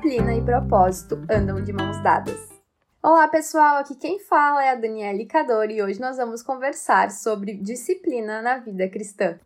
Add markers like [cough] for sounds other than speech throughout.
disciplina e propósito andam de mãos dadas. Olá pessoal, aqui quem fala é a Daniela Cadori e hoje nós vamos conversar sobre disciplina na vida cristã.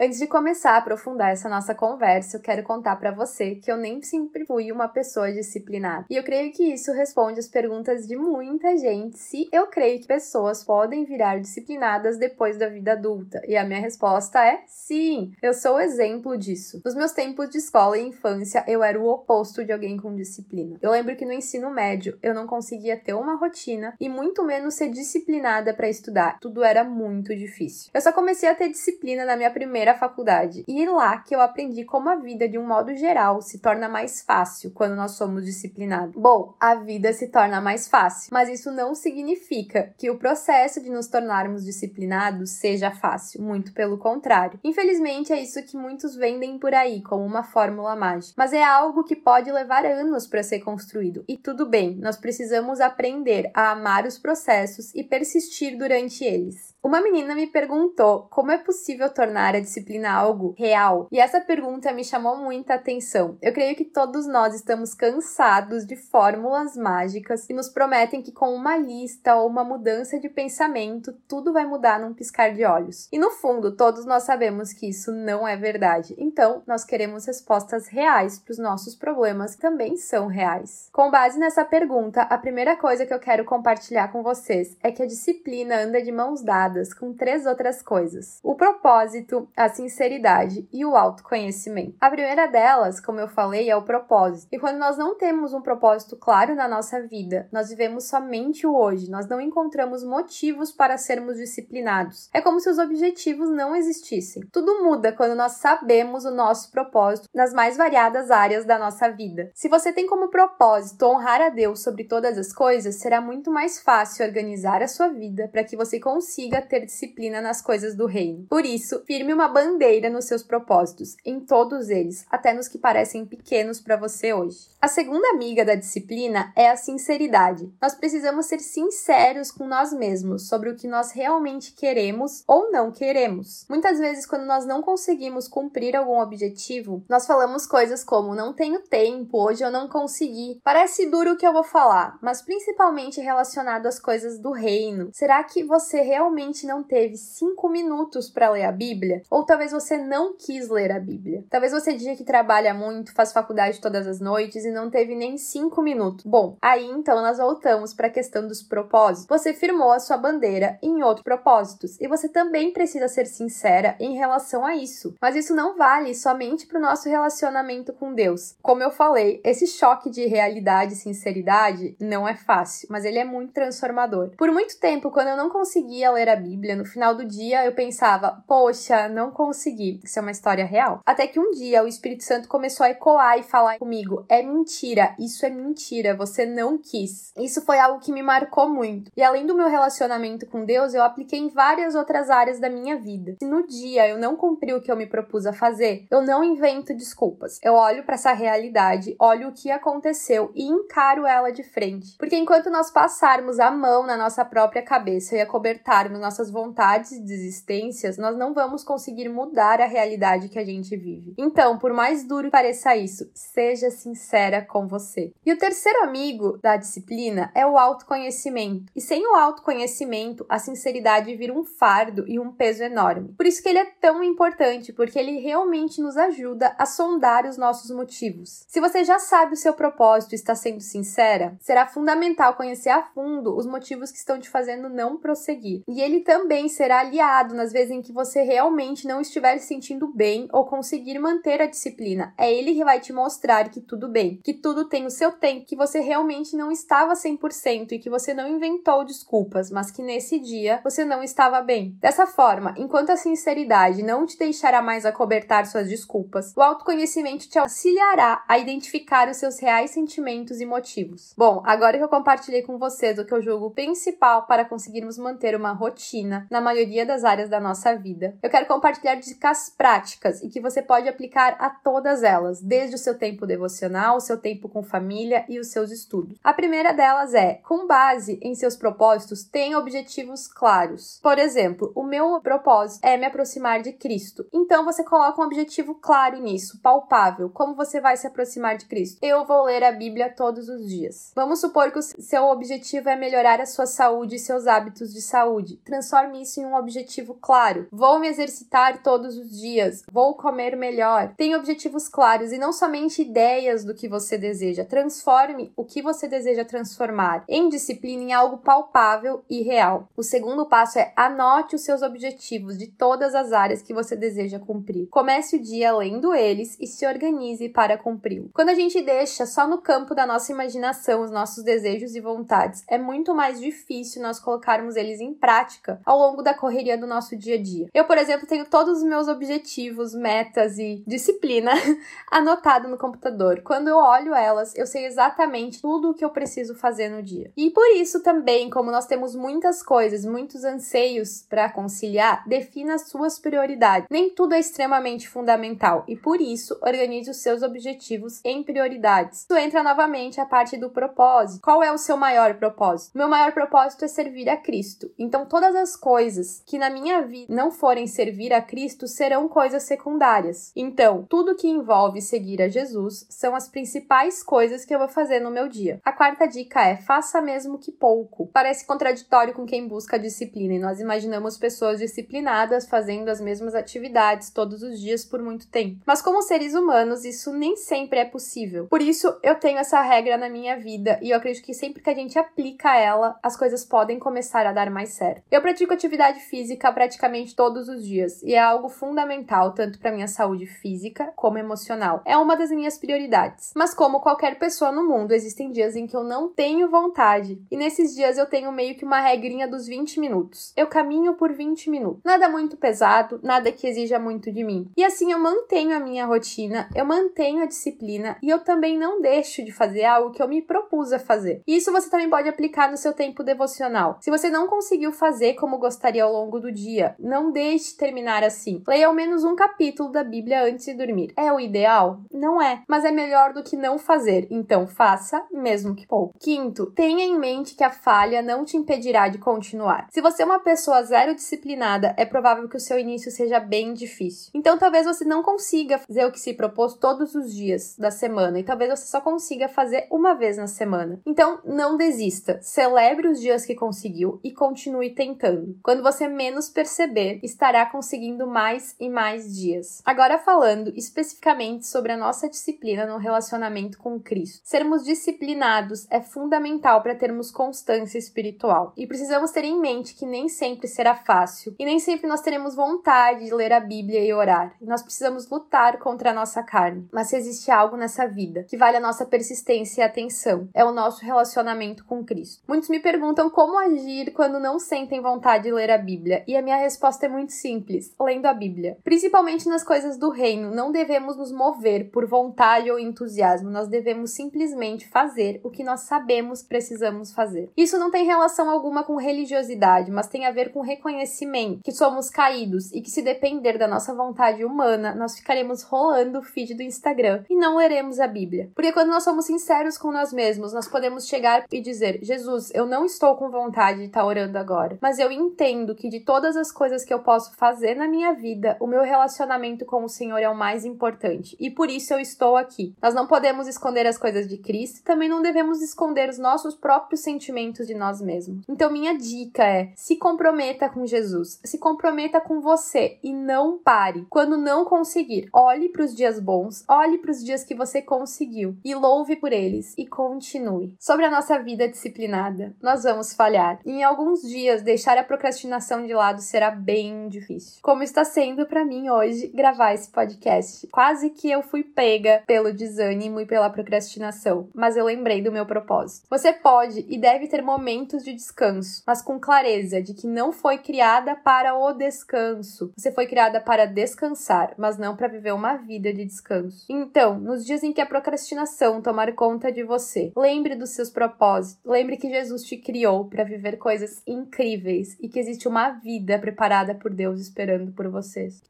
Antes de começar a aprofundar essa nossa conversa, eu quero contar para você que eu nem sempre fui uma pessoa disciplinada. E eu creio que isso responde as perguntas de muita gente se eu creio que pessoas podem virar disciplinadas depois da vida adulta. E a minha resposta é sim. Eu sou exemplo disso. Nos meus tempos de escola e infância, eu era o oposto de alguém com disciplina. Eu lembro que no ensino médio eu não conseguia ter uma rotina e muito menos ser disciplinada para estudar. Tudo era muito difícil. Eu só comecei a ter disciplina na minha primeira primeira faculdade. E lá que eu aprendi como a vida, de um modo geral, se torna mais fácil quando nós somos disciplinados. Bom, a vida se torna mais fácil, mas isso não significa que o processo de nos tornarmos disciplinados seja fácil, muito pelo contrário. Infelizmente, é isso que muitos vendem por aí como uma fórmula mágica, mas é algo que pode levar anos para ser construído. E tudo bem, nós precisamos aprender a amar os processos e persistir durante eles. Uma menina me perguntou como é possível tornar a disciplina algo real, e essa pergunta me chamou muita atenção. Eu creio que todos nós estamos cansados de fórmulas mágicas que nos prometem que com uma lista ou uma mudança de pensamento tudo vai mudar num piscar de olhos. E no fundo, todos nós sabemos que isso não é verdade. Então, nós queremos respostas reais para os nossos problemas que também são reais. Com base nessa pergunta, a primeira coisa que eu quero compartilhar com vocês é que a disciplina anda de mãos dadas com três outras coisas: o propósito, a sinceridade e o autoconhecimento. A primeira delas, como eu falei, é o propósito. E quando nós não temos um propósito claro na nossa vida, nós vivemos somente o hoje, nós não encontramos motivos para sermos disciplinados. É como se os objetivos não existissem. Tudo muda quando nós sabemos o nosso propósito nas mais variadas áreas da nossa vida. Se você tem como propósito honrar a Deus sobre todas as coisas, será muito mais fácil organizar a sua vida para que você consiga ter disciplina nas coisas do reino. Por isso, firme uma bandeira nos seus propósitos, em todos eles, até nos que parecem pequenos para você hoje. A segunda amiga da disciplina é a sinceridade. Nós precisamos ser sinceros com nós mesmos sobre o que nós realmente queremos ou não queremos. Muitas vezes, quando nós não conseguimos cumprir algum objetivo, nós falamos coisas como não tenho tempo, hoje eu não consegui. Parece duro o que eu vou falar, mas principalmente relacionado às coisas do reino. Será que você realmente não teve cinco minutos para ler a Bíblia, ou talvez você não quis ler a Bíblia. Talvez você diga que trabalha muito, faz faculdade todas as noites e não teve nem cinco minutos. Bom, aí então nós voltamos para a questão dos propósitos. Você firmou a sua bandeira em outros propósitos e você também precisa ser sincera em relação a isso. Mas isso não vale somente para o nosso relacionamento com Deus. Como eu falei, esse choque de realidade e sinceridade não é fácil, mas ele é muito transformador. Por muito tempo, quando eu não conseguia ler a Bíblia, no final do dia eu pensava, poxa, não consegui. Isso é uma história real. Até que um dia o Espírito Santo começou a ecoar e falar comigo: é mentira, isso é mentira, você não quis. Isso foi algo que me marcou muito. E além do meu relacionamento com Deus, eu apliquei em várias outras áreas da minha vida. Se no dia eu não cumpri o que eu me propus a fazer, eu não invento desculpas. Eu olho para essa realidade, olho o que aconteceu e encaro ela de frente. Porque enquanto nós passarmos a mão na nossa própria cabeça e acobertarmos nossas vontades e desistências, nós não vamos conseguir mudar a realidade que a gente vive. Então, por mais duro que pareça isso, seja sincera com você. E o terceiro amigo da disciplina é o autoconhecimento. E sem o autoconhecimento, a sinceridade vira um fardo e um peso enorme. Por isso que ele é tão importante, porque ele realmente nos ajuda a sondar os nossos motivos. Se você já sabe o seu propósito e está sendo sincera, será fundamental conhecer a fundo os motivos que estão te fazendo não prosseguir. E ele também será aliado nas vezes em que você realmente não estiver se sentindo bem ou conseguir manter a disciplina. É ele que vai te mostrar que tudo bem, que tudo tem o seu tempo, que você realmente não estava 100% e que você não inventou desculpas, mas que nesse dia você não estava bem. Dessa forma, enquanto a sinceridade não te deixará mais acobertar suas desculpas, o autoconhecimento te auxiliará a identificar os seus reais sentimentos e motivos. Bom, agora que eu compartilhei com vocês o que eu julgo principal para conseguirmos manter uma rotina rotina na maioria das áreas da nossa vida. Eu quero compartilhar dicas práticas e que você pode aplicar a todas elas, desde o seu tempo devocional, o seu tempo com família e os seus estudos. A primeira delas é, com base em seus propósitos, tenha objetivos claros. Por exemplo, o meu propósito é me aproximar de Cristo. Então você coloca um objetivo claro nisso, palpável. Como você vai se aproximar de Cristo? Eu vou ler a Bíblia todos os dias. Vamos supor que o seu objetivo é melhorar a sua saúde e seus hábitos de saúde. Transforme isso em um objetivo claro. Vou me exercitar todos os dias. Vou comer melhor. Tenha objetivos claros e não somente ideias do que você deseja. Transforme o que você deseja transformar em disciplina em algo palpável e real. O segundo passo é anote os seus objetivos de todas as áreas que você deseja cumprir. Comece o dia lendo eles e se organize para cumpri-lo. Quando a gente deixa só no campo da nossa imaginação os nossos desejos e vontades, é muito mais difícil nós colocarmos eles em prática ao longo da correria do nosso dia a dia. Eu, por exemplo, tenho todos os meus objetivos, metas e disciplina [laughs] anotado no computador. Quando eu olho elas, eu sei exatamente tudo o que eu preciso fazer no dia. E por isso também, como nós temos muitas coisas, muitos anseios para conciliar, defina as suas prioridades. Nem tudo é extremamente fundamental e por isso organize os seus objetivos em prioridades. Isso entra novamente a parte do propósito. Qual é o seu maior propósito? Meu maior propósito é servir a Cristo. Então, todas as coisas que na minha vida não forem servir a Cristo serão coisas secundárias. Então, tudo que envolve seguir a Jesus são as principais coisas que eu vou fazer no meu dia. A quarta dica é: faça mesmo que pouco. Parece contraditório com quem busca disciplina e nós imaginamos pessoas disciplinadas fazendo as mesmas atividades todos os dias por muito tempo. Mas como seres humanos, isso nem sempre é possível. Por isso, eu tenho essa regra na minha vida e eu acredito que sempre que a gente aplica ela, as coisas podem começar a dar mais certo. Eu pratico atividade física praticamente todos os dias e é algo fundamental tanto para minha saúde física como emocional. É uma das minhas prioridades. Mas como qualquer pessoa no mundo, existem dias em que eu não tenho vontade. E nesses dias eu tenho meio que uma regrinha dos 20 minutos. Eu caminho por 20 minutos. Nada muito pesado, nada que exija muito de mim. E assim eu mantenho a minha rotina, eu mantenho a disciplina e eu também não deixo de fazer algo que eu me propus a fazer. E isso você também pode aplicar no seu tempo devocional. Se você não conseguiu fazer como gostaria ao longo do dia, não deixe terminar assim. Leia ao menos um capítulo da Bíblia antes de dormir. É o ideal? Não é, mas é melhor do que não fazer. Então faça, mesmo que pouco. Quinto, tenha em mente que a falha não te impedirá de continuar. Se você é uma pessoa zero disciplinada, é provável que o seu início seja bem difícil. Então talvez você não consiga fazer o que se propôs todos os dias da semana e talvez você só consiga fazer uma vez na semana. Então não desista. Celebre os dias que conseguiu e continue tentando. Quando você menos perceber, estará conseguindo mais e mais dias. Agora falando especificamente sobre a nossa disciplina no relacionamento com Cristo. Sermos disciplinados é fundamental para termos constância espiritual. E precisamos ter em mente que nem sempre será fácil e nem sempre nós teremos vontade de ler a Bíblia e orar. Nós precisamos lutar contra a nossa carne. Mas se existe algo nessa vida que vale a nossa persistência e atenção, é o nosso relacionamento com Cristo. Muitos me perguntam como agir quando não sentem vontade de ler a Bíblia, e a minha resposta é muito simples: lendo a Bíblia. Principalmente nas coisas do reino, não devemos nos mover por vontade ou entusiasmo, nós devemos simplesmente fazer o que nós sabemos precisamos fazer. Isso não tem relação alguma com religiosidade, mas tem a ver com reconhecimento que somos caídos e que se depender da nossa vontade humana, nós ficaremos rolando o feed do Instagram e não leremos a Bíblia. Porque quando nós somos sinceros com nós mesmos, nós podemos chegar e dizer: Jesus, eu não estou com vontade de estar orando agora, mas eu entendo que de todas as coisas que eu posso fazer na minha vida, o meu relacionamento com o Senhor é o mais importante e por isso eu estou aqui. Nós não podemos esconder as coisas de Cristo também não devemos esconder os nossos próprios sentimentos de nós mesmos. Então, minha dica é: se comprometa com Jesus, se comprometa com você e não pare. Quando não conseguir, olhe para os dias bons, olhe para os dias que você conseguiu e louve por eles e continue. Sobre a nossa vida disciplinada, nós vamos falhar. Em alguns dias, deixar a procrastinação de lado será bem difícil. Como está sendo para mim hoje gravar esse podcast. Quase que eu fui pega pelo desânimo e pela procrastinação, mas eu lembrei do meu propósito. Você pode e deve ter momentos de descanso, mas com clareza de que não foi criada para o descanso. Você foi criada para descansar, mas não para viver uma vida de descanso. Então, nos dias em que a procrastinação tomar conta de você, lembre dos seus propósitos. Lembre que Jesus te criou para viver coisas incríveis e que existe uma vida preparada por Deus esperando por vocês.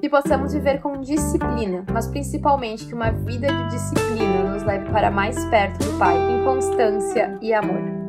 Que possamos viver com disciplina, mas principalmente que uma vida de disciplina nos leve para mais perto do Pai, em constância e amor.